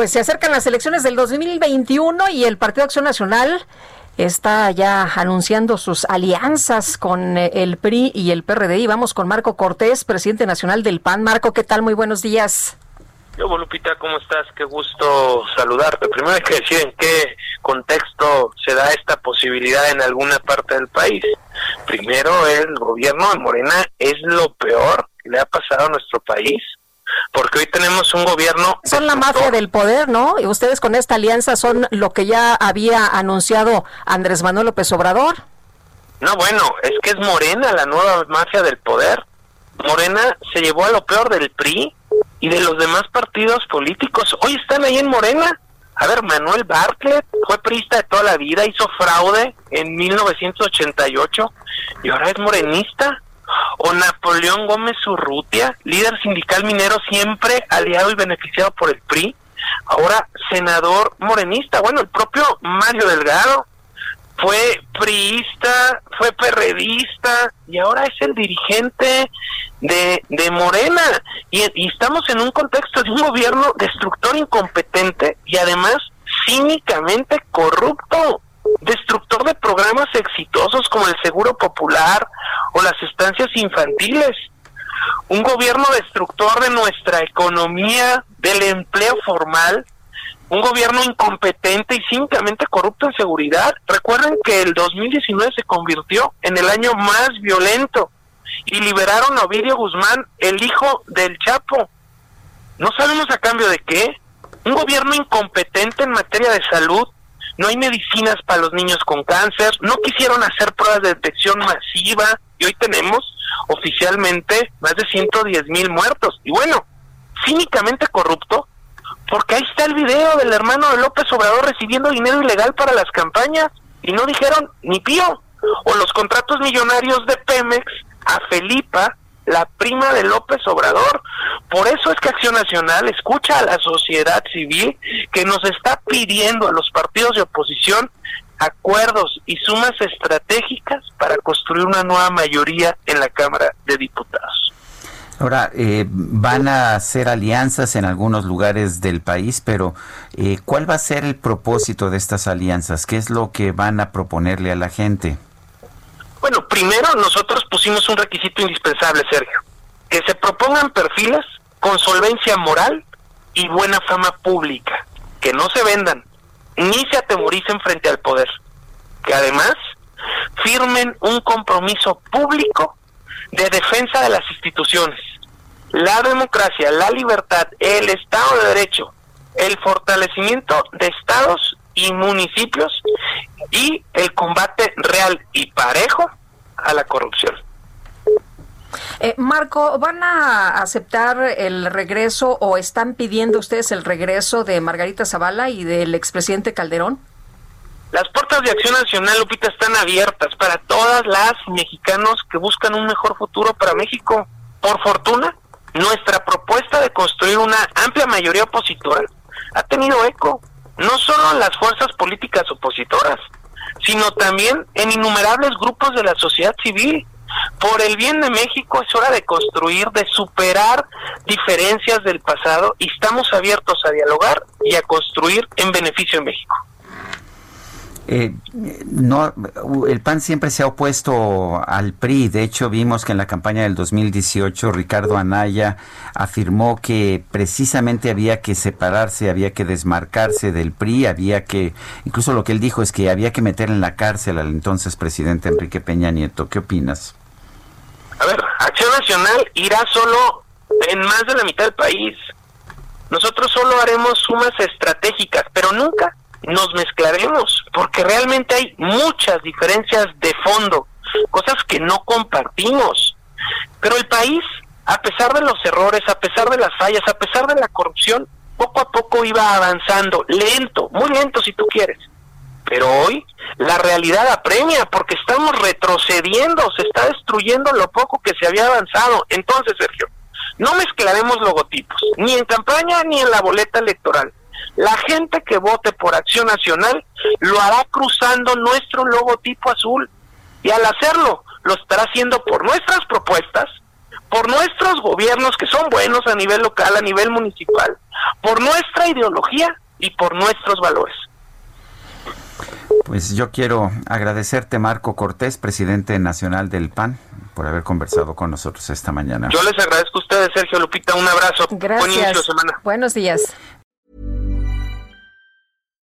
Pues se acercan las elecciones del 2021 y el Partido Acción Nacional está ya anunciando sus alianzas con eh, el PRI y el PRD. Y vamos con Marco Cortés, presidente nacional del PAN. Marco, ¿qué tal? Muy buenos días. Yo, Lupita, ¿cómo estás? Qué gusto saludarte. Primero hay que decir en qué contexto se da esta posibilidad en alguna parte del país. Primero, el gobierno de Morena es lo peor que le ha pasado a nuestro país, porque hoy tenemos un gobierno... Son la mafia del poder, ¿no? Y ustedes con esta alianza son lo que ya había anunciado Andrés Manuel López Obrador. No, bueno, es que es Morena la nueva mafia del poder. Morena se llevó a lo peor del PRI y de los demás partidos políticos. Hoy están ahí en Morena. A ver, Manuel Bartlett fue priista de toda la vida, hizo fraude en 1988 y ahora es morenista. O Napoleón Gómez Urrutia, líder sindical minero siempre aliado y beneficiado por el PRI, ahora senador morenista. Bueno, el propio Mario Delgado fue priista, fue perredista y ahora es el dirigente de, de Morena. Y, y estamos en un contexto de un gobierno destructor incompetente y además cínicamente corrupto, destructor de programas exitosos como el Seguro Popular o las estancias infantiles. Un gobierno destructor de nuestra economía, del empleo formal, un gobierno incompetente y cínicamente corrupto en seguridad. Recuerden que el 2019 se convirtió en el año más violento y liberaron a Ovidio Guzmán, el hijo del Chapo. No sabemos a cambio de qué. Un gobierno incompetente en materia de salud. No hay medicinas para los niños con cáncer. No quisieron hacer pruebas de detección masiva y hoy tenemos oficialmente más de 110 mil muertos. Y bueno, cínicamente corrupto porque ahí está el video del hermano de López Obrador recibiendo dinero ilegal para las campañas y no dijeron ni pío. O los contratos millonarios de Pemex a Felipa, la prima de López Obrador. Por eso es que Acción Nacional escucha a la sociedad civil que nos está pidiendo a los partidos de oposición acuerdos y sumas estratégicas para construir una nueva mayoría en la Cámara de Diputados. Ahora, eh, van a hacer alianzas en algunos lugares del país, pero eh, ¿cuál va a ser el propósito de estas alianzas? ¿Qué es lo que van a proponerle a la gente? Bueno, primero nosotros pusimos un requisito indispensable, Sergio, que se propongan perfiles con solvencia moral y buena fama pública, que no se vendan ni se atemoricen frente al poder, que además firmen un compromiso público de defensa de las instituciones, la democracia, la libertad, el Estado de Derecho, el fortalecimiento de estados y municipios y el combate real y parejo a la corrupción. Eh, Marco, ¿van a aceptar el regreso o están pidiendo ustedes el regreso de Margarita Zavala y del expresidente Calderón? Las puertas de Acción Nacional, Lupita, están abiertas para todas las mexicanos que buscan un mejor futuro para México. Por fortuna, nuestra propuesta de construir una amplia mayoría opositora ha tenido eco, no solo en las fuerzas políticas opositoras, sino también en innumerables grupos de la sociedad civil. Por el bien de México es hora de construir, de superar diferencias del pasado y estamos abiertos a dialogar y a construir en beneficio de México. Eh, no, el PAN siempre se ha opuesto al PRI. De hecho, vimos que en la campaña del 2018 Ricardo Anaya afirmó que precisamente había que separarse, había que desmarcarse del PRI, había que, incluso lo que él dijo es que había que meter en la cárcel al entonces presidente Enrique Peña Nieto. ¿Qué opinas? A ver, Acción Nacional irá solo en más de la mitad del país. Nosotros solo haremos sumas estratégicas, pero nunca nos mezclaremos, porque realmente hay muchas diferencias de fondo, cosas que no compartimos. Pero el país a pesar de los errores, a pesar de las fallas, a pesar de la corrupción, poco a poco iba avanzando, lento, muy lento si tú quieres. Pero hoy la realidad apremia porque estamos retrocediendo, se está destruyendo lo poco que se había avanzado. Entonces, Sergio, no mezclaremos logotipos, ni en campaña ni en la boleta electoral. La gente que vote por Acción Nacional lo hará cruzando nuestro logotipo azul y al hacerlo lo estará haciendo por nuestras propuestas, por nuestros gobiernos que son buenos a nivel local, a nivel municipal, por nuestra ideología y por nuestros valores. Pues yo quiero agradecerte, Marco Cortés, presidente nacional del PAN, por haber conversado con nosotros esta mañana. Yo les agradezco a ustedes, Sergio Lupita. Un abrazo. Gracias. Buen inicio de semana. Buenos días.